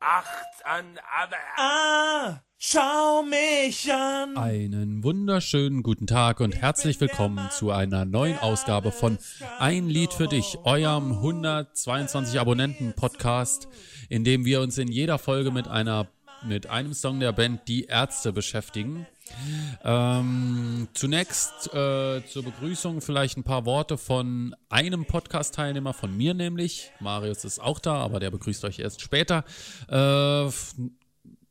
acht an, aber. Ah, schau mich an. Einen wunderschönen guten Tag und herzlich willkommen zu einer neuen Ausgabe von Ein Lied für dich, eurem 122 Abonnenten Podcast, in dem wir uns in jeder Folge mit einer mit einem Song der Band Die Ärzte beschäftigen. Ähm, zunächst äh, zur Begrüßung vielleicht ein paar Worte von einem Podcast-Teilnehmer, von mir nämlich. Marius ist auch da, aber der begrüßt euch erst später. Äh,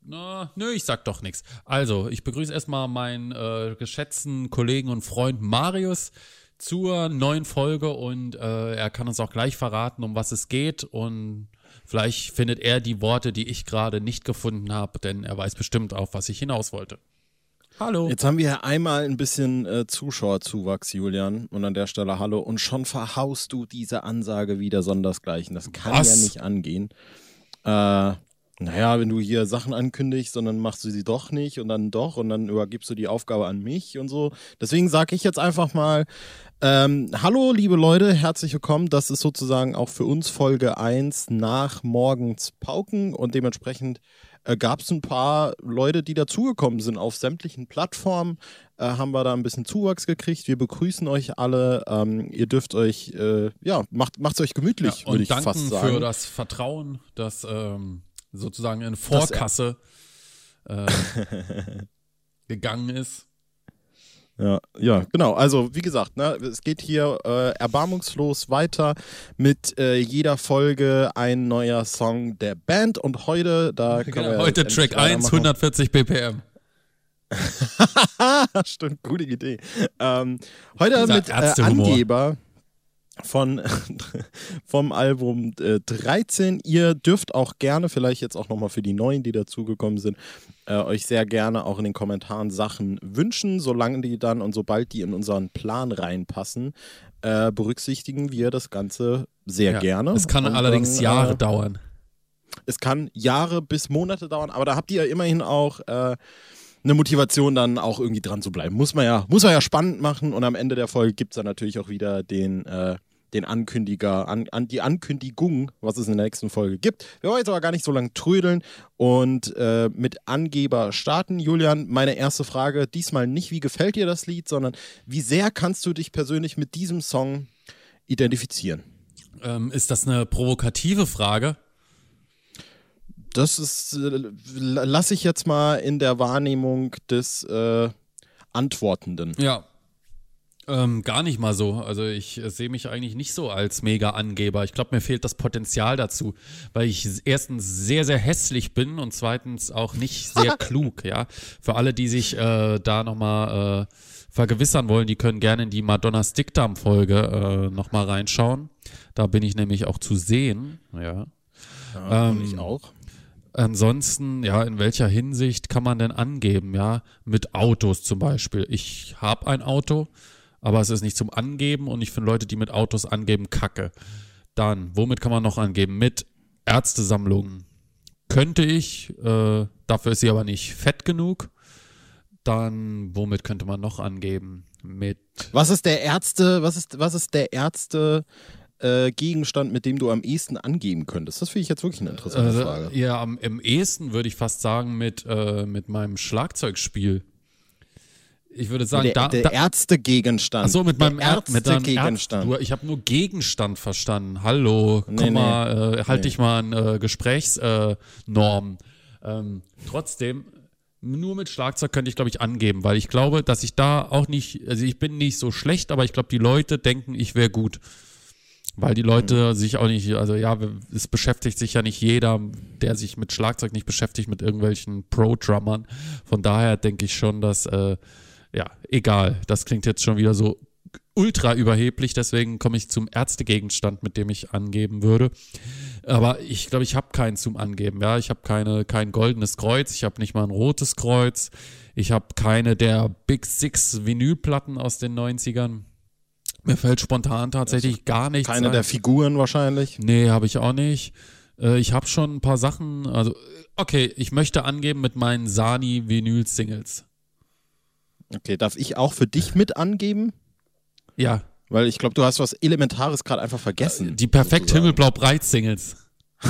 na, nö, ich sag doch nichts. Also, ich begrüße erstmal meinen äh, geschätzten Kollegen und Freund Marius zur neuen Folge und äh, er kann uns auch gleich verraten, um was es geht und vielleicht findet er die Worte, die ich gerade nicht gefunden habe, denn er weiß bestimmt auf, was ich hinaus wollte. Hallo. Jetzt haben wir einmal ein bisschen äh, Zuschauerzuwachs, Julian. Und an der Stelle Hallo. Und schon verhaust du diese Ansage wieder sondersgleichen. Das kann Was? ja nicht angehen. Äh, naja, wenn du hier Sachen ankündigst und dann machst du sie doch nicht und dann doch und dann übergibst du die Aufgabe an mich und so. Deswegen sage ich jetzt einfach mal, ähm, hallo liebe Leute, herzlich willkommen. Das ist sozusagen auch für uns Folge 1 nach morgens Pauken und dementsprechend äh, gab es ein paar Leute, die dazugekommen sind auf sämtlichen Plattformen. Äh, haben wir da ein bisschen Zuwachs gekriegt. Wir begrüßen euch alle. Ähm, ihr dürft euch, äh, ja, macht es euch gemütlich, Ja, würde ich danken fast sagen. für das Vertrauen, das ähm, sozusagen in Vorkasse äh, gegangen ist. Ja, ja, genau. Also wie gesagt, ne, es geht hier äh, erbarmungslos weiter mit äh, jeder Folge ein neuer Song der Band und heute da können wir Genau, Heute Track endlich 1, weitermachen. 140 BPM. Stimmt, gute Idee. Ähm, heute Dieser mit äh. Angeber von vom Album äh, 13. Ihr dürft auch gerne, vielleicht jetzt auch nochmal für die Neuen, die dazugekommen sind, äh, euch sehr gerne auch in den Kommentaren Sachen wünschen, solange die dann und sobald die in unseren Plan reinpassen, äh, berücksichtigen wir das Ganze sehr Ja. gerne. Es kann Und allerdings dann, Jahre äh, dauern. es kann Jahre bis Monate dauern, aber da habt ihr ja immerhin auch äh, eine Motivation, dann auch irgendwie dran zu bleiben. Muss man ja, muss man ja spannend machen und am Ende der Folge gibt es dann natürlich auch wieder den, äh, den Ankündiger, an, an die Ankündigung, was es in der nächsten Folge gibt. Wir wollen jetzt aber gar nicht so lange trödeln und äh, mit Angeber starten. Julian, meine erste Frage, diesmal nicht, wie gefällt dir das Lied, sondern wie sehr kannst du dich persönlich mit diesem Song identifizieren? Ähm, ist das eine provokative Frage? Das ist, äh, lasse ich jetzt mal in der Wahrnehmung des äh, Antwortenden. Ja. Ähm, gar nicht mal so. Also ich äh, sehe mich eigentlich nicht so als Mega-Angeber. Ich glaube, mir fehlt das Potenzial dazu, weil ich erstens sehr, sehr hässlich bin und zweitens auch nicht sehr klug, ja. Für alle, die sich äh, da nochmal äh, vergewissern wollen, die können gerne in die Madonnas Dickdarm-Folge äh, nochmal reinschauen. Da bin ich nämlich auch zu sehen, ja. und ich auch. Ansonsten, ja, in welcher Hinsicht kann man denn angeben, ja? Mit Autos zum Beispiel. Ich habe ein Auto, aber es ist nicht zum Angeben und ich finde Leute, die mit Autos angeben, kacke. Dann, womit kann man noch angeben? Mit Ärztesammlungen. Könnte ich, äh, dafür ist sie aber nicht fett genug. Dann, womit könnte man noch angeben? Mit Was ist der Ärzte, was ist, was ist der Ärzte äh, Gegenstand, mit dem du am ehesten angeben könntest? Das finde ich jetzt wirklich eine interessante äh, Frage. ja, am, im ehesten würde ich fast sagen mit, äh, mit meinem Schlagzeugspiel. Ich würde sagen, der da, der Ärztegegenstand. Ach so, mit meinem der Ärz, mit deinem Ärztegegenstand. Ärz, du, ich habe nur Gegenstand verstanden. Hallo, Nee, komm nee. mal, äh, halt Nee. dich mal an äh, Gesprächsnormen. Äh, ähm, trotzdem, nur mit Schlagzeug könnte ich, glaube ich, angeben, weil ich glaube, dass ich da auch nicht, also ich bin nicht so schlecht, aber ich glaube, die Leute denken, ich wäre gut. Weil die Leute sich auch nicht, also ja, es beschäftigt sich ja nicht jeder, der sich mit Schlagzeug nicht beschäftigt, mit irgendwelchen Pro-Drummern. Von daher denke ich schon, dass, äh, ja, egal, das klingt jetzt schon wieder so ultra überheblich, deswegen komme ich zum Ärztegegenstand, mit dem ich angeben würde. Aber ich glaube, ich habe keinen zum Angeben. Ja, ich habe keine kein goldenes Kreuz, ich habe nicht mal ein rotes Kreuz, ich habe keine der Big Six Vinylplatten aus den 90ern. Mir fällt spontan tatsächlich gar nichts Keine ein. der Figuren wahrscheinlich. Nee, habe ich auch nicht. Äh, ich habe schon ein paar Sachen, also okay, ich möchte angeben mit meinen Sani Vinyl Singles. Okay, darf ich auch für dich mit angeben? Ja, Weil ich glaube, du hast was Elementares gerade einfach vergessen. die perfekt sozusagen. Himmelblau Breit Singles.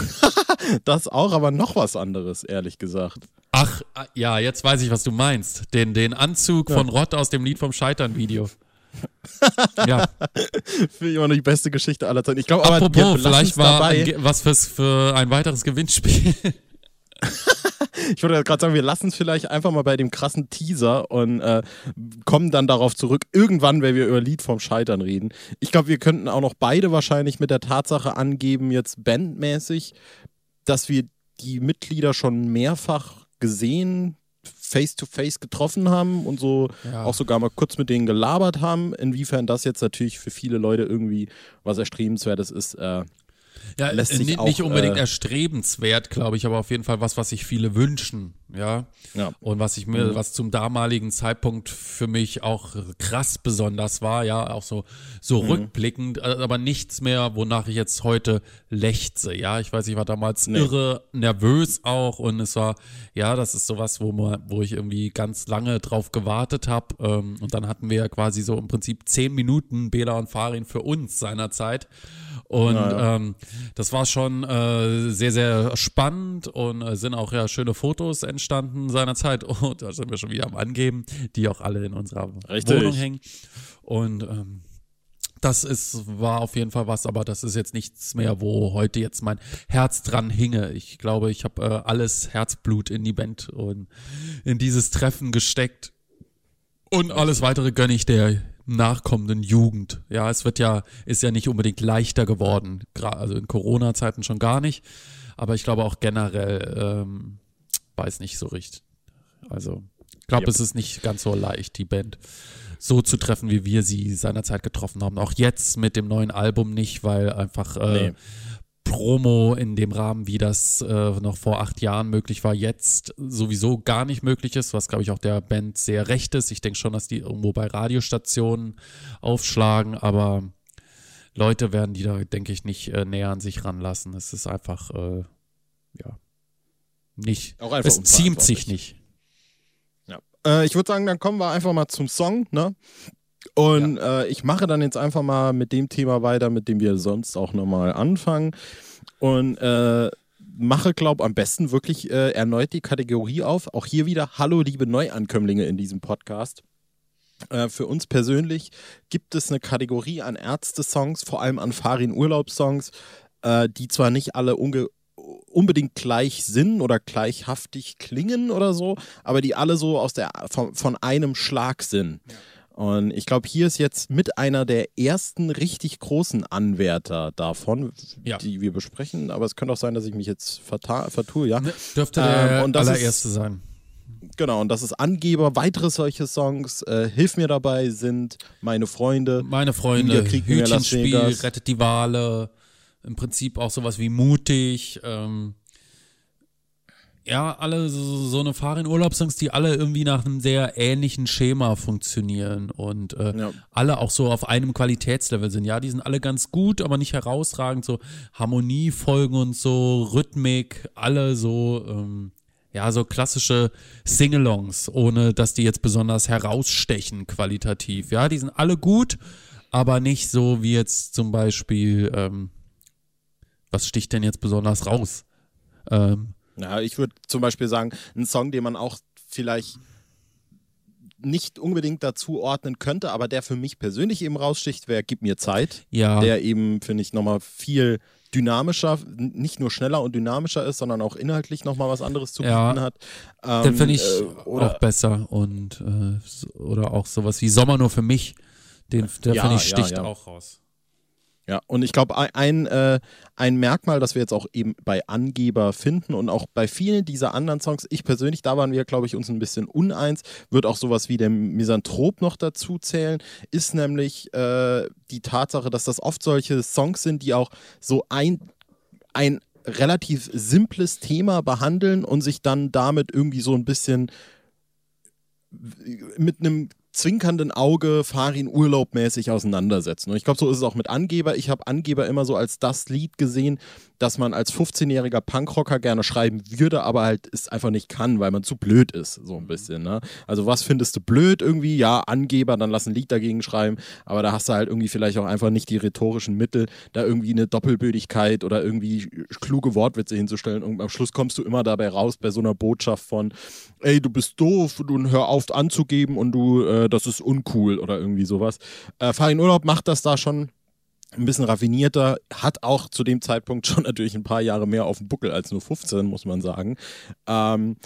Das auch, aber noch was anderes, ehrlich gesagt. Ach, ja, jetzt weiß ich, was du meinst. Den, den Anzug von Rott aus dem Lied vom Scheitern-Video. ja. Finde ich immer noch die beste Geschichte aller Zeiten. Ich glaube, aber Apropos, vielleicht war ein, was fürs, für ein weiteres Gewinnspiel. Ich würde gerade sagen, wir lassen es vielleicht einfach mal bei dem krassen Teaser und äh, kommen dann darauf zurück, irgendwann, wenn wir über Lied vom Scheitern reden. Ich glaube, wir könnten auch noch beide wahrscheinlich mit der Tatsache angeben, jetzt bandmäßig, dass wir die Mitglieder schon mehrfach gesehen, face-to-face getroffen haben und so Ja. auch sogar mal kurz mit denen gelabert haben. Inwiefern das jetzt natürlich für viele Leute irgendwie was Erstrebenswertes ist, äh, Ja, lässt sich ni- auch, nicht unbedingt äh, erstrebenswert, glaube ich, aber auf jeden Fall was, was sich viele wünschen, ja. ja. Und was ich mir, was zum damaligen Zeitpunkt für mich auch krass besonders war, ja, auch so, so rückblickend, äh, aber nichts mehr, wonach ich jetzt heute lechze, ja. Ich weiß, ich war damals Nee. irre nervös auch und es war, ja, das ist sowas, wo man, wo ich irgendwie ganz lange drauf gewartet habe. Ähm, und dann hatten wir ja quasi so im Prinzip zehn Minuten Bela und Farin für uns seinerzeit. Und Ja, ähm, das war schon äh, sehr, sehr spannend und äh, sind auch ja schöne Fotos entstanden seinerzeit. Und da sind wir schon wieder am Angeben, die auch alle in unserer Richtig. Wohnung hängen. Und ähm, das ist, war auf jeden Fall was, aber das ist jetzt nichts mehr, wo heute jetzt mein Herz dran hinge. Ich glaube, ich habe äh, alles Herzblut in die Band und in dieses Treffen gesteckt. Und alles weitere gönne ich der nachkommenden Jugend. Ja, es wird ja, ist ja nicht unbedingt leichter geworden. Also in Corona-Zeiten schon gar nicht. Aber ich glaube auch generell, ähm, weiß nicht so richtig. Also, ich glaube, Yep. es ist nicht ganz so leicht, die Band so zu treffen, wie wir sie seinerzeit getroffen haben. Auch jetzt mit dem neuen Album nicht, weil einfach äh, Nee. Promo in dem Rahmen, wie das äh, noch vor acht Jahren möglich war, jetzt sowieso gar nicht möglich ist, was glaube ich auch der Band sehr recht ist. Ich denke schon, dass die irgendwo bei Radiostationen aufschlagen, aber Leute werden die da, denke ich, nicht äh, näher an sich ranlassen. Es ist einfach, äh, ja, nicht. Auch einfach es ziemt sich nicht. Ja. Äh, ich würde sagen, dann kommen wir einfach mal zum Song, ne? Und äh, ich mache dann jetzt einfach mal mit dem Thema weiter, mit dem wir sonst auch nochmal anfangen. Und äh, mache, glaube am besten wirklich äh, erneut die Kategorie auf. Auch hier wieder Hallo, liebe Neuankömmlinge in diesem Podcast. Äh, für uns persönlich gibt es eine Kategorie an Ärzte-Songs, vor allem an Farin-Urlaubssongs, äh, die zwar nicht alle unbedingt gleich sind oder gleichhaftig klingen oder so, aber die alle so aus der von, von einem Schlag sind. Und ich glaube, hier ist jetzt mit einer der ersten richtig großen Anwärter davon, Ja. die wir besprechen. Aber es könnte auch sein, dass ich mich jetzt vertue, ja. Dürfte Ähm, der und das ist- allererste sein. Genau, und das ist Angeber. Weitere solche Songs, äh, Hilf mir dabei, sind Meine Freunde. Meine Freunde, Hütchenspiel, rettet die Wale, im Prinzip auch sowas wie mutig. Ähm, ja, alle so, so eine Farin-Urlaubssongs, die alle irgendwie nach einem sehr ähnlichen Schema funktionieren und äh, Ja. alle auch so auf einem Qualitätslevel sind. Ja, die sind alle ganz gut, aber nicht herausragend. So Harmoniefolgen und so, Rhythmik, alle so, ähm, ja, so klassische Singalongs, ohne dass die jetzt besonders herausstechen qualitativ. Ja, die sind alle gut, aber nicht so wie jetzt zum Beispiel, ähm, was sticht denn jetzt besonders raus? Ähm, Ja, ich würde zum Beispiel sagen, ein Song, den man auch vielleicht nicht unbedingt dazu ordnen könnte, aber der für mich persönlich eben raussticht, wäre Gib mir Zeit. ja, Der eben, finde ich, nochmal viel dynamischer, nicht nur schneller und dynamischer ist, sondern auch inhaltlich nochmal was anderes zu Ja. bieten hat. Ähm, den finde ich äh, oder, auch besser und äh, oder auch sowas wie Sommer nur für mich. Den, der Ja, finde ich ja, sticht ja. auch raus. Ja, und ich glaube, ein, äh, ein Merkmal, das wir jetzt auch eben bei Angeber finden und auch bei vielen dieser anderen Songs, ich persönlich, da waren wir, glaube ich, uns ein bisschen uneins, wird auch sowas wie der Misanthrop noch dazu zählen, ist nämlich äh, die Tatsache, dass das oft solche Songs sind, die auch so ein, ein relativ simples Thema behandeln und sich dann damit irgendwie so ein bisschen mit einem zwinkernden Auge Farin urlaubmäßig auseinandersetzen. Und ich glaube, so ist es auch mit Angeber. Ich habe Angeber immer so als das Lied gesehen, dass man als 15-jähriger Punkrocker gerne schreiben würde, aber halt es einfach nicht kann, weil man zu blöd ist, so ein bisschen. Ne? Also was findest du blöd irgendwie? Ja, Angeber, dann lass ein Lied dagegen schreiben, aber da hast du halt irgendwie vielleicht auch einfach nicht die rhetorischen Mittel, da irgendwie eine Doppelbödigkeit oder irgendwie kluge Wortwitze hinzustellen und am Schluss kommst du immer dabei raus bei so einer Botschaft von, ey, du bist doof, du hör auf anzugeben und du, äh, das ist uncool oder irgendwie sowas. Äh, Farin Urlaub macht das da schon ein bisschen raffinierter, hat auch zu dem Zeitpunkt schon natürlich ein paar Jahre mehr auf dem Buckel als nur 15, muss man sagen. Ähm,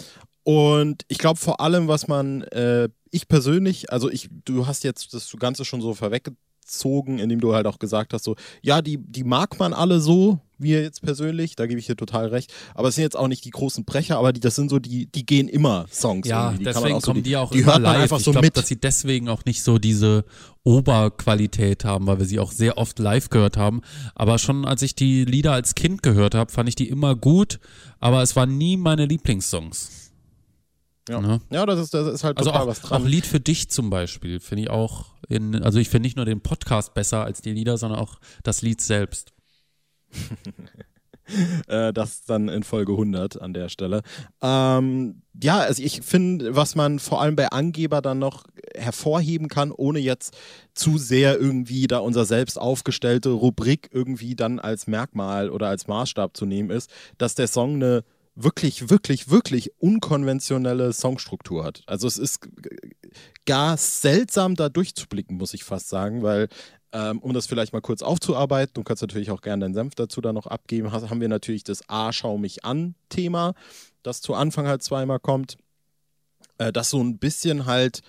und ich glaube vor allem, was man, äh, ich persönlich, also ich, du hast jetzt das Ganze schon so vorweggezogen, indem du halt auch gesagt hast, so, ja, die, die mag man alle so, wir jetzt persönlich, da gebe ich dir total recht. Aber es sind jetzt auch nicht die großen Brecher, aber die, das sind so die, die gehen immer Songs. Ja, irgendwie. Die deswegen so, kommen die, auch die immer hört man live. einfach ich so glaube, mit. dass sie deswegen auch nicht so diese Oberqualität haben, weil wir sie auch sehr oft live gehört haben. Aber schon als ich die Lieder als Kind gehört habe, fand ich die immer gut, aber es waren nie meine Lieblingssongs. Ja, Ne? ja das, ist, das ist halt Also total auch, was dran. auch Lied für dich zum Beispiel finde ich auch, in, also ich finde nicht nur den Podcast besser als die Lieder, sondern auch das Lied selbst. äh, das dann in Folge 100 an der Stelle. Ähm, ja, also ich finde, was man vor allem bei Angeber dann noch hervorheben kann, ohne jetzt zu sehr irgendwie da unser selbst aufgestellte Rubrik irgendwie dann als Merkmal oder als Maßstab zu nehmen ist, dass der Song eine wirklich, wirklich, wirklich unkonventionelle Songstruktur hat. Also es ist gar seltsam da durchzublicken, muss ich fast sagen, weil ähm, um das vielleicht mal kurz aufzuarbeiten, du kannst natürlich auch gerne deinen Senf dazu dann noch abgeben, haben wir natürlich das A, schau mich an Thema, das zu Anfang halt zweimal kommt, äh, das so ein bisschen halt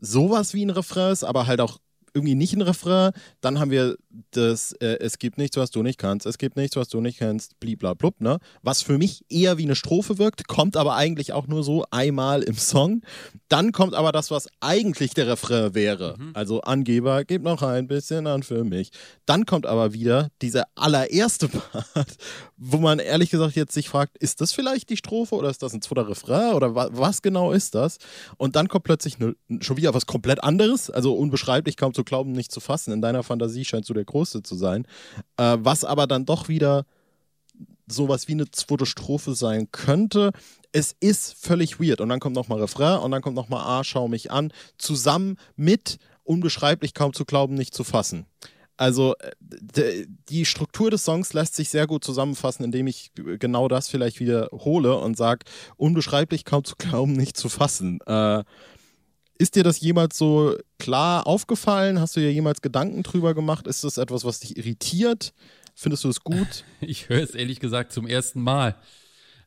sowas wie ein Refrain ist, aber halt auch irgendwie nicht ein Refrain. Dann haben wir das, äh, es gibt nichts, was du nicht kannst, es gibt nichts, was du nicht kennst, bliblablub, ne? Was für mich eher wie eine Strophe wirkt, kommt aber eigentlich auch nur so einmal im Song. Dann kommt aber das, was eigentlich der Refrain wäre. Also Angeber, gib noch ein bisschen an für mich. Dann kommt aber wieder dieser allererste Part, wo man ehrlich gesagt jetzt sich fragt, ist das vielleicht die Strophe oder ist das ein zweiter Refrain oder wa was genau ist das? Und dann kommt plötzlich ne, schon wieder was komplett anderes, also unbeschreiblich, kaum zu glauben, nicht zu fassen. In deiner Fantasie scheinst du der Größte zu sein. Äh, was aber dann doch wieder sowas wie eine zweite Strophe sein könnte. Es ist völlig weird. Und dann kommt nochmal Refrain und dann kommt nochmal Ah, schau mich an, zusammen mit unbeschreiblich kaum zu glauben, nicht zu fassen. Also äh, die Struktur des Songs lässt sich sehr gut zusammenfassen, indem ich genau das vielleicht wiederhole und sage, unbeschreiblich kaum zu glauben, nicht zu fassen. Äh, ist dir das jemals so klar aufgefallen? Hast du dir jemals Gedanken drüber gemacht? Ist das etwas, was dich irritiert? Findest du es gut? Ich höre es ehrlich gesagt zum ersten Mal.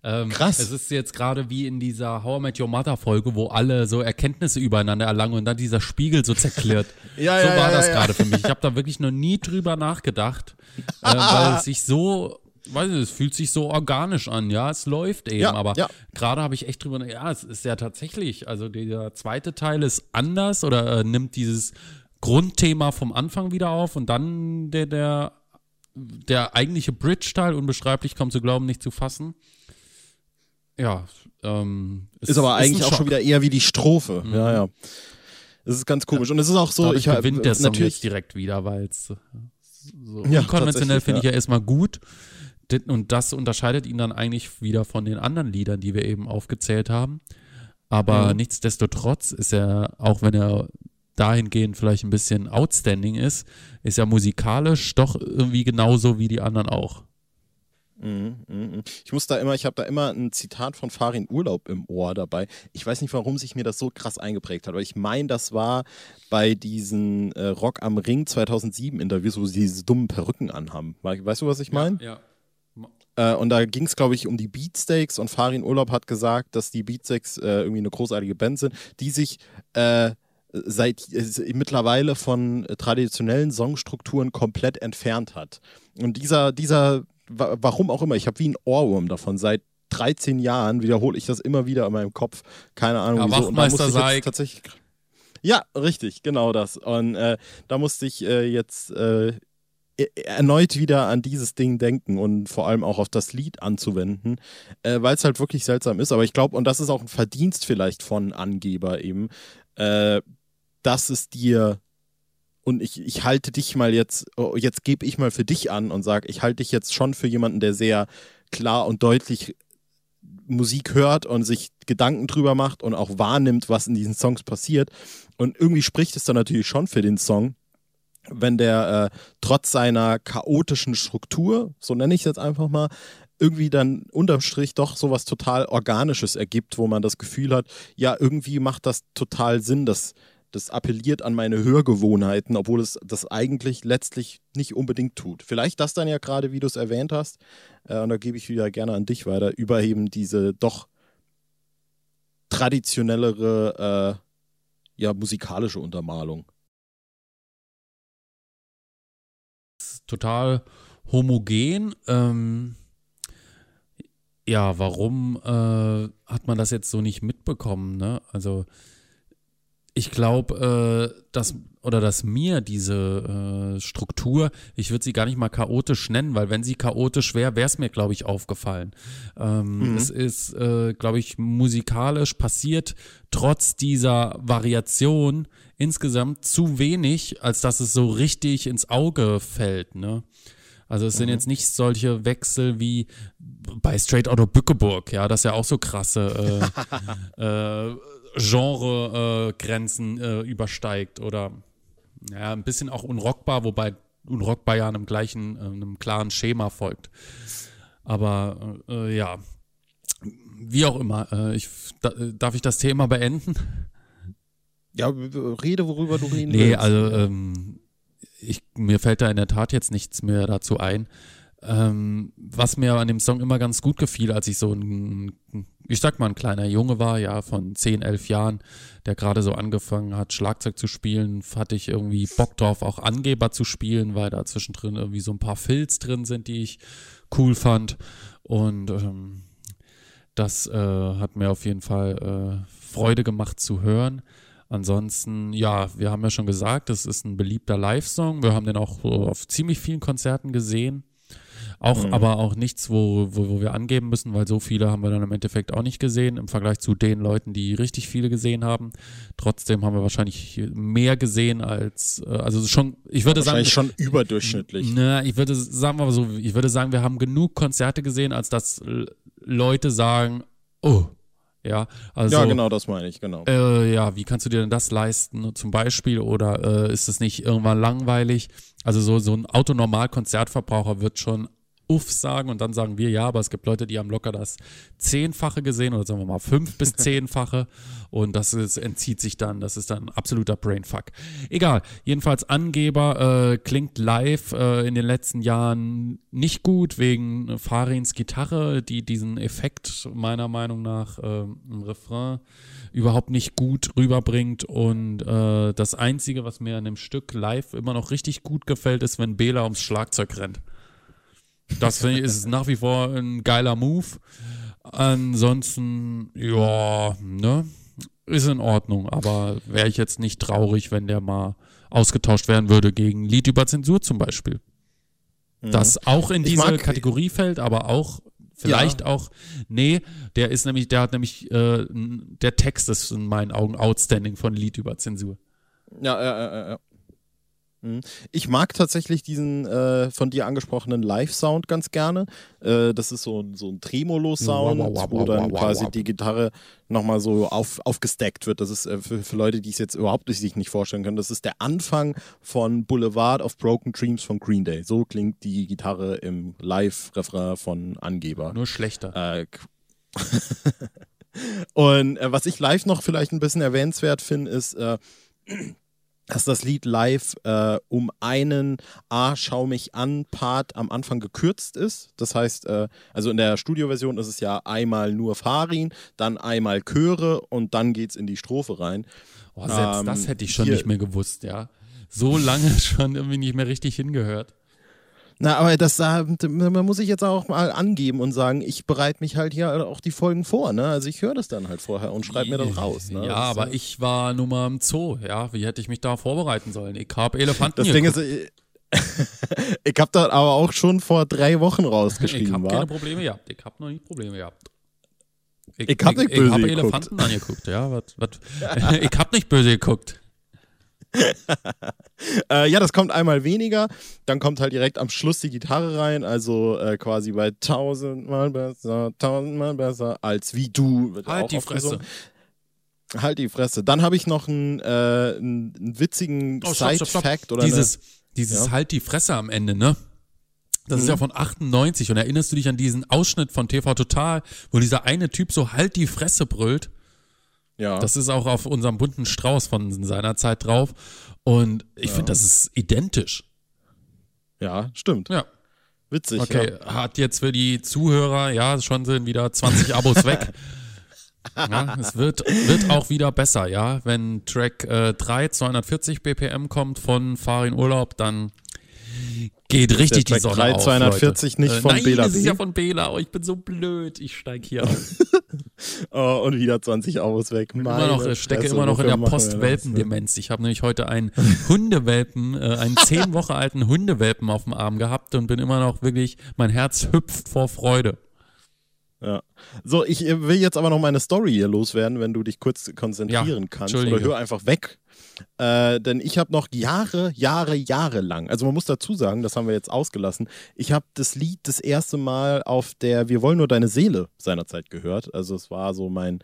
Ähm, Krass. Es ist jetzt gerade wie in dieser How I Met Your Mother Folge, wo alle so Erkenntnisse übereinander erlangen und dann dieser Spiegel so zerklirrt. Ja, so ja, war ja, das ja. gerade für mich. Ich habe da wirklich noch nie drüber nachgedacht, äh, weil es sich so, weiß nicht, es fühlt sich so organisch an. Ja, es läuft eben, Ja, aber ja. gerade habe ich echt drüber, ja, es ist ja tatsächlich, also der zweite Teil ist anders oder äh, nimmt dieses Grundthema vom Anfang wieder auf und dann der, der der eigentliche Bridge-Teil, unbeschreiblich kaum zu glauben, nicht zu fassen. Ja, ähm, es Ist aber eigentlich auch Schock. schon wieder eher wie die Strophe. Ja, ja. Es ist ganz komisch. Und es ist auch so, Dadurch ich gewinnt der Song natürlich. jetzt direkt wieder, weil es so Ja, unkonventionell finde ich ja erstmal gut. Und das unterscheidet ihn dann eigentlich wieder von den anderen Liedern, die wir eben aufgezählt haben. Aber Mhm. nichtsdestotrotz ist er, auch wenn er dahingehend vielleicht ein bisschen outstanding ist, ist er musikalisch doch irgendwie genauso wie die anderen auch. Mhm, mhm. Ich muss da immer, ich habe da immer ein Zitat von Farin Urlaub im Ohr dabei. Ich weiß nicht, warum sich mir das so krass eingeprägt hat, aber ich meine, das war bei diesen äh, Rock am Ring 2007 Interviews, wo sie diese dummen Perücken anhaben. We- Weißt du, was ich meine? Ja. Äh, und da ging es, glaube ich, um die Beatsteaks und Farin Urlaub hat gesagt, dass die Beatsteaks äh, irgendwie eine großartige Band sind, die sich äh, seit äh, mittlerweile von traditionellen Songstrukturen komplett entfernt hat. Und dieser, dieser, wa warum auch immer, ich habe wie ein Ohrwurm davon. Seit 13 Jahren wiederhole ich das immer wieder in meinem Kopf. Keine Ahnung, Ja, wieso. Und da musste ich jetzt tatsächlich. Ja, richtig, genau das. Und äh, da musste ich äh, jetzt äh, erneut wieder an dieses Ding denken und vor allem auch auf das Lied anzuwenden, äh, weil es halt wirklich seltsam ist. Aber ich glaube, und das ist auch ein Verdienst vielleicht von Angeber eben, äh, dass es dir und ich, ich halte dich mal jetzt, oh, jetzt gebe ich mal für dich an und sage, ich halte dich jetzt schon für jemanden, der sehr klar und deutlich Musik hört und sich Gedanken drüber macht und auch wahrnimmt, was in diesen Songs passiert. Und irgendwie spricht es dann natürlich schon für den Song, wenn der äh, trotz seiner chaotischen Struktur, so nenne ich es jetzt einfach mal, irgendwie dann unterm Strich doch sowas total Organisches ergibt, wo man das Gefühl hat, ja, irgendwie macht das total Sinn, dass das appelliert an meine Hörgewohnheiten, obwohl es das eigentlich letztlich nicht unbedingt tut. Vielleicht das dann ja gerade, wie du es erwähnt hast, äh, und da gebe ich wieder gerne an dich weiter, über eben diese doch traditionellere, äh, ja, musikalische Untermalung. Total homogen. Ähm, ja, warum äh, hat man das jetzt so nicht mitbekommen? Ne? Also ich glaube, äh, dass oder dass mir diese äh, Struktur, ich würde sie gar nicht mal chaotisch nennen, weil wenn sie chaotisch wäre, wäre es mir, glaube ich, aufgefallen. Ähm, mhm. Es ist, äh, glaube ich, musikalisch passiert trotz dieser Variation insgesamt zu wenig, als dass es so richtig ins Auge fällt. Ne? Also es sind mhm. jetzt nicht solche Wechsel wie bei Straight Outta Bückeburg, ja, das ja auch so krasse äh, äh, Genre-Grenzen äh, übersteigt oder ja, ein bisschen auch unrockbar, wobei unrockbar ja einem gleichen, äh, einem klaren Schema folgt. Aber äh, ja, wie auch immer, äh, ich, da, darf ich das Thema beenden? Ja, rede, worüber du reden nee, willst. Nee, also ähm, ich, mir fällt da in der Tat jetzt nichts mehr dazu ein. Ähm, was mir an dem Song immer ganz gut gefiel, als ich so ein, ich sag mal, ein kleiner Junge war, ja, von 10, 11 Jahren, der gerade so angefangen hat, Schlagzeug zu spielen, hatte ich irgendwie Bock drauf, auch Angeber zu spielen, weil da zwischendrin irgendwie so ein paar Filz drin sind, die ich cool fand. Und ähm, das äh, hat mir auf jeden Fall äh, Freude gemacht zu hören. Ansonsten, ja, wir haben ja schon gesagt, es ist ein beliebter Live-Song. Wir haben den auch auf ziemlich vielen Konzerten gesehen. Auch, mhm. aber auch nichts, wo, wo, wo wir angeben müssen, weil so viele haben wir dann im Endeffekt auch nicht gesehen im Vergleich zu den Leuten, die richtig viele gesehen haben. Trotzdem haben wir wahrscheinlich mehr gesehen als, äh, also schon, ich würde sagen. schon überdurchschnittlich. Na, ich würde sagen wir so, ich würde sagen, wir haben genug Konzerte gesehen, als dass Leute sagen, oh, ja, also, ja, genau, das meine ich, genau. Äh, ja, wie kannst du dir denn das leisten, zum Beispiel? Oder äh, ist es nicht irgendwann langweilig? Also so, so ein Autonormal-Konzertverbraucher wird schon uff sagen und dann sagen wir ja, aber es gibt Leute, die haben locker das Zehnfache gesehen oder sagen wir mal fünf bis Zehnfache und das ist, entzieht sich dann, das ist dann absoluter Brainfuck. Egal, jedenfalls Angeber äh, klingt live äh, in den letzten Jahren nicht gut wegen Farins Gitarre, die diesen Effekt meiner Meinung nach äh, im Refrain überhaupt nicht gut rüberbringt und äh, das Einzige, was mir an dem Stück live immer noch richtig gut gefällt, ist, wenn Bela ums Schlagzeug rennt. Das finde ich ist nach wie vor ein geiler Move. Ansonsten, ja, ne, ist in Ordnung, aber wäre ich jetzt nicht traurig, wenn der mal ausgetauscht werden würde gegen Lied über Zensur zum Beispiel. Mhm. Das auch in diese mag, Kategorie fällt, aber auch vielleicht ja. auch, nee, der ist nämlich, der hat nämlich, äh, der Text ist in meinen Augen outstanding von Lied über Zensur. Ja, ja, ja, ja. Mhm. Ich mag tatsächlich diesen äh, von dir angesprochenen Live-Sound ganz gerne. Äh, das ist so, so ein Tremolo-Sound, wo dann quasi die Gitarre nochmal so auf, aufgestackt wird. Das ist äh, für, für, Leute, die es jetzt überhaupt sich nicht vorstellen können, das ist der Anfang von Boulevard of Broken Dreams von Green Day. So klingt die Gitarre im Live-Refrain von Angeber. Nur schlechter. Äh, Und äh, was ich live noch vielleicht ein bisschen erwähnenswert finde, ist äh, dass das Lied live äh, um einen A, schau mich an Part am Anfang gekürzt ist. Das heißt, äh, also in der Studioversion ist es ja einmal nur Farin, dann einmal Chöre und dann geht's in die Strophe rein. Oh, selbst ähm, das hätte ich schon nicht mehr gewusst, ja. So lange schon irgendwie nicht mehr richtig hingehört. Na, aber das man muss sich jetzt auch mal angeben und sagen, ich bereite mich halt hier auch die Folgen vor, ne? Also ich höre das dann halt vorher und schreibe mir das raus. Ne? Ja, das aber ist, ich war nur mal im Zoo, ja. Wie hätte ich mich da vorbereiten sollen? Ich habe Elefanten Das Ding ist, ich, ich habe das aber auch schon vor drei Wochen rausgeschrieben. Ich habe keine Probleme gehabt. Ich habe noch nie Probleme gehabt. Ich, ich habe nicht böse ich, ich hab Elefanten angeguckt, ja. Wat, wat, ich habe nicht böse geguckt. äh, ja, das kommt einmal weniger. Dann kommt halt direkt am Schluss die Gitarre rein. Also äh, quasi bei tausendmal besser, tausendmal besser als wie du. Halt die. Fresse. Halt die Fresse. Dann habe ich noch einen, äh, einen, einen witzigen Oh. Side-Fact oder Dieses, dieses Ja. halt die Fresse am Ende, ne? Das ist Mhm. ja von 98 und erinnerst du dich an diesen Ausschnitt von TV Total, wo dieser eine Typ so halt die Fresse brüllt? Ja. Das ist auch auf unserem bunten Strauß von seiner Zeit drauf. Und ich finde, das ist identisch. ja, stimmt. Ja. Witzig. Okay, hat jetzt für die Zuhörer, ja, schon sind wieder 20 Abos weg. Ja, es wird, wird auch wieder besser, ja. Wenn Track äh, 3 240 BPM kommt von Farin Urlaub, dann geht richtig die Track Sonne 3 auf, 240 Leute. nicht von nein, Bela das ist ja von Bela. Oh, ich bin so blöd. Ich steig hier auf. Oh, und wieder 20 Euros weg. immer noch, äh, stecke immer noch in der Postwelpendemenz. Ich habe nämlich heute einen Hundewelpen, äh, einen zehn Wochen alten Hundewelpen auf dem Arm gehabt und bin immer noch wirklich, mein Herz hüpft vor Freude. Ja. So, ich äh, will jetzt aber noch meine Story hier loswerden, wenn du dich kurz konzentrieren Ja, kannst. Oder hör einfach weg. Äh, denn ich habe noch Jahre, Jahre, Jahre lang, also man muss dazu sagen, das haben wir jetzt ausgelassen, ich habe das Lied das erste Mal auf der Wir wollen nur deine Seele seinerzeit gehört. Also es war so mein,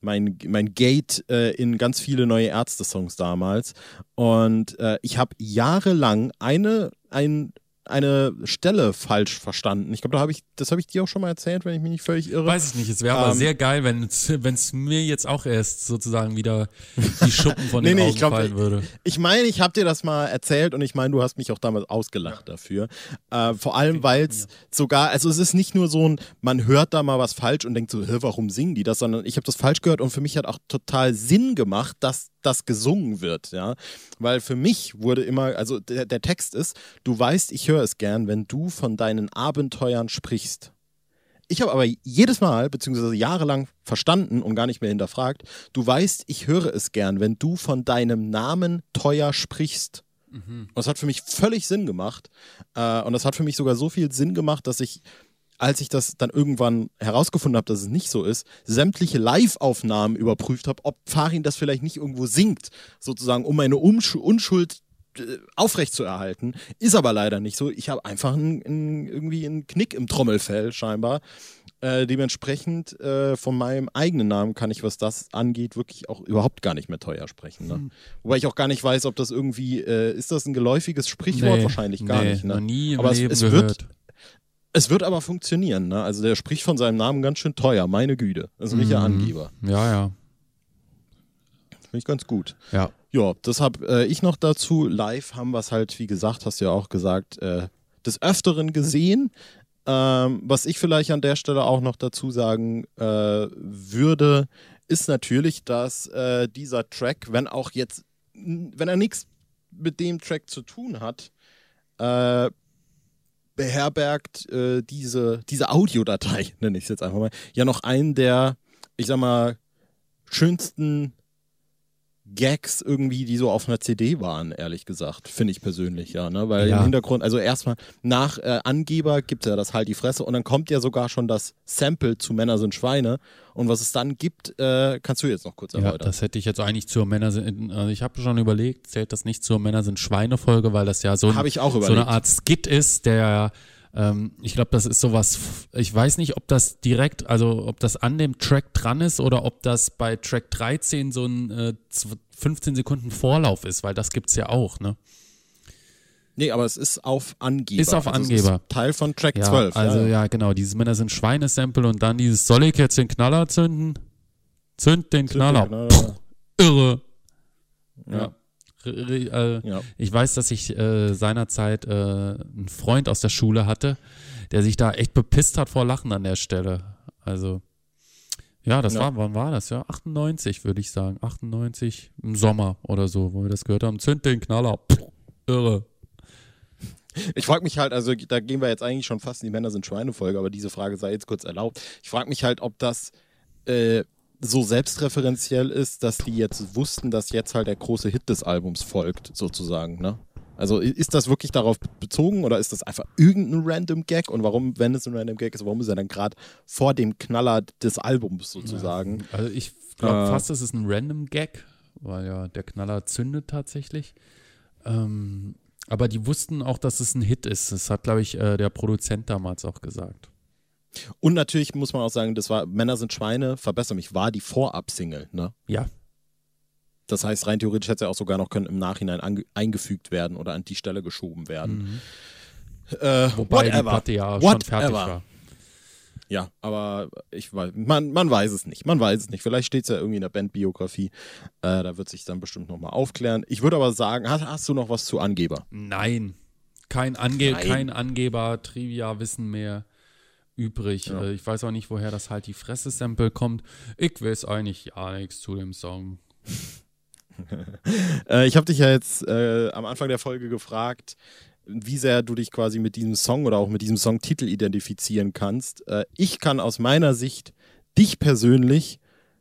mein, mein Gate äh, in ganz viele neue Ärzte-Songs damals. Und äh, ich habe jahrelang eine, ein, eine Stelle falsch verstanden. Ich glaube, da habe ich, das habe ich dir auch schon mal erzählt, wenn ich mich nicht völlig irre. Weiß ich nicht, es wäre aber Ähm, sehr geil, wenn es mir jetzt auch erst sozusagen wieder die Schuppen von Nee, den nee, Augen ich glaub, fallen würde. Ich meine, ich habe dir das mal erzählt und ich meine, du hast mich auch damals ausgelacht dafür. Äh, vor allem, weil es sogar, also es ist nicht nur so ein, man hört da mal was falsch und denkt so, warum singen die das, sondern ich habe das falsch gehört und für mich hat auch total Sinn gemacht, dass das gesungen wird, ja. Weil für mich wurde immer, also der, der Text ist, du weißt, ich höre es gern, wenn du von deinen Abenteuern sprichst. Ich habe aber jedes Mal, beziehungsweise jahrelang verstanden und gar nicht mehr hinterfragt, du weißt, ich höre es gern, wenn du von deinem Namen teuer sprichst. Und das hat für mich völlig Sinn gemacht. Äh, und das hat für mich sogar so viel Sinn gemacht, dass ich, als ich das dann irgendwann herausgefunden habe, dass es nicht so ist, sämtliche Live-Aufnahmen überprüft habe, ob Farin das vielleicht nicht irgendwo singt, sozusagen, um meine Umsch Unschuld äh, aufrechtzuerhalten. Ist aber leider nicht so. Ich habe einfach ein, ein, irgendwie einen Knick im Trommelfell scheinbar. Äh, dementsprechend äh, von meinem eigenen Namen kann ich, was das angeht, wirklich auch überhaupt gar nicht mehr teuer sprechen. Ne? Wobei ich auch gar nicht weiß, ob das irgendwie, äh, ist das ein geläufiges Sprichwort? Nee, Wahrscheinlich gar nee, nicht. Ne? Noch nie im Aber es- Leben es gehört. wird- Es wird aber funktionieren. Ne? Also der spricht von seinem Namen ganz schön teuer, meine Güte. Das ist ein richtiger Mhm. Angeber. Ja, ja. Finde ich ganz gut. Ja. Ja, das habe äh, ich noch dazu. Live haben wir es halt, wie gesagt, hast du ja auch gesagt, äh, des Öfteren gesehen. Ähm, was ich vielleicht an der Stelle auch noch dazu sagen äh, würde, ist natürlich, dass äh, dieser Track, wenn auch jetzt, wenn er nichts mit dem Track zu tun hat, äh, beherbergt äh, diese, diese Audiodatei, nenne ich es jetzt einfach mal, ja noch einen der, ich sag mal, schönsten Gags irgendwie, die so auf einer CD waren, ehrlich gesagt, finde ich persönlich, ja, ne? Weil Ja. im Hintergrund, also erstmal nach äh, Angeber gibt es ja das halt die Fresse und dann kommt ja sogar schon das Sample zu Männer sind Schweine und was es dann gibt, äh, kannst du jetzt noch kurz Ja, erläutern. das hätte ich jetzt eigentlich zur Männer sind, also ich habe schon überlegt, zählt das nicht zur Männer sind Schweine-Folge, weil das ja so, ein, so eine Art Skit ist, der ähm, ich glaube, das ist sowas, ich weiß nicht, ob das direkt, also ob das an dem Track dran ist oder ob das bei Track 13 so ein äh, zw- 15 Sekunden Vorlauf ist, weil das gibt's ja auch, ne? nee, aber es ist auf Angeber. Ist auf also es Angeber. Ist Teil von Track Ja, 12. also ja, ja, genau, dieses Männer sind Schweine-Sample und dann dieses soll ich jetzt den Knaller zünden? Zünd den Knaller. Genau. Irre. Ja. R- äh, Ja. Ich weiß, dass ich äh, seinerzeit äh, einen Freund aus der Schule hatte, der sich da echt bepisst hat vor Lachen an der Stelle. Also, ja, das Ja. war, wann war das? Ja, 98 würde ich sagen. 98 im Sommer oder so, wo wir das gehört haben. Zünd den Knaller. Puh, irre. Ich frage mich halt, also da gehen wir jetzt eigentlich schon fast in die Männer sind Schweine-Folge, aber diese Frage sei jetzt kurz erlaubt. Ich frage mich halt, ob das äh, so selbstreferenziell ist, dass die jetzt wussten, dass jetzt halt der große Hit des Albums folgt, sozusagen, ne? Also ist das wirklich darauf bezogen oder ist das einfach irgendein random Gag? Und warum, wenn es ein random Gag ist, warum ist er dann gerade vor dem Knaller des Albums sozusagen? Also ich glaube Äh. fast, es ist ein Random Gag, weil ja der Knaller zündet tatsächlich. Ähm, aber die wussten auch, dass es ein Hit ist. Das hat, glaube ich, äh, der Produzent damals auch gesagt. Und natürlich muss man auch sagen, das war Männer sind Schweine, verbessere mich, war die Vorab-Single, ne? Ja. Das heißt, rein theoretisch hätte es ja auch sogar noch können im Nachhinein ange- eingefügt werden oder an die Stelle geschoben werden. Mhm. Äh, Wobei die whatever. Platte ja schon fertig Whatever. war. Ja, aber ich weiß, man, man weiß es nicht. Man weiß es nicht. Vielleicht steht es ja irgendwie in der Bandbiografie. Äh, da wird sich dann bestimmt nochmal aufklären. Ich würde aber sagen, hast, hast du noch was zu Angeber? Nein. Kein, Ange Nein. kein Angeber, Trivia-Wissen mehr übrig. Ja. Äh, ich weiß auch nicht, woher das halt die Fresse-Sample kommt. Ich weiß eigentlich ja nichts zu dem Song. Äh, ich habe dich ja jetzt äh, am Anfang der Folge gefragt, wie sehr du dich quasi mit diesem Song oder auch mit diesem Songtitel identifizieren kannst. Äh, ich kann aus meiner Sicht dich persönlich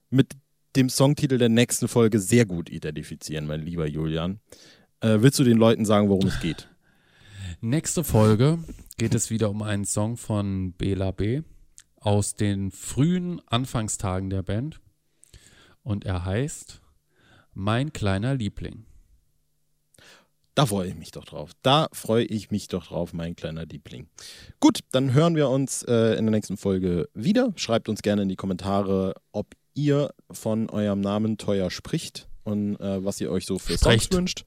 mit dem Songtitel der nächsten Folge sehr gut identifizieren, mein lieber Julian. Äh, willst du den Leuten sagen, worum es geht? Nächste Folge geht es wieder um einen Song von Bela B. aus den frühen Anfangstagen der Band. Und er heißt Mein kleiner Liebling. Da freue ich mich doch drauf. Da freue ich mich doch drauf, mein kleiner Liebling. Gut, dann hören wir uns äh, in der nächsten Folge wieder. Schreibt uns gerne in die Kommentare, ob ihr von eurem Namen teuer spricht und äh, was ihr euch so für Songs Sprecht. wünscht.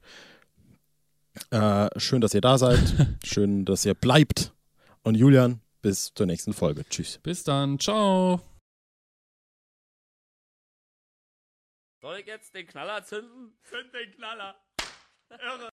Äh, schön, dass ihr da seid. schön, dass ihr bleibt. Und Julian, bis zur nächsten Folge. Tschüss. Bis dann. Ciao. Soll ich jetzt den Knaller zünden? Zünd den Knaller. Irre.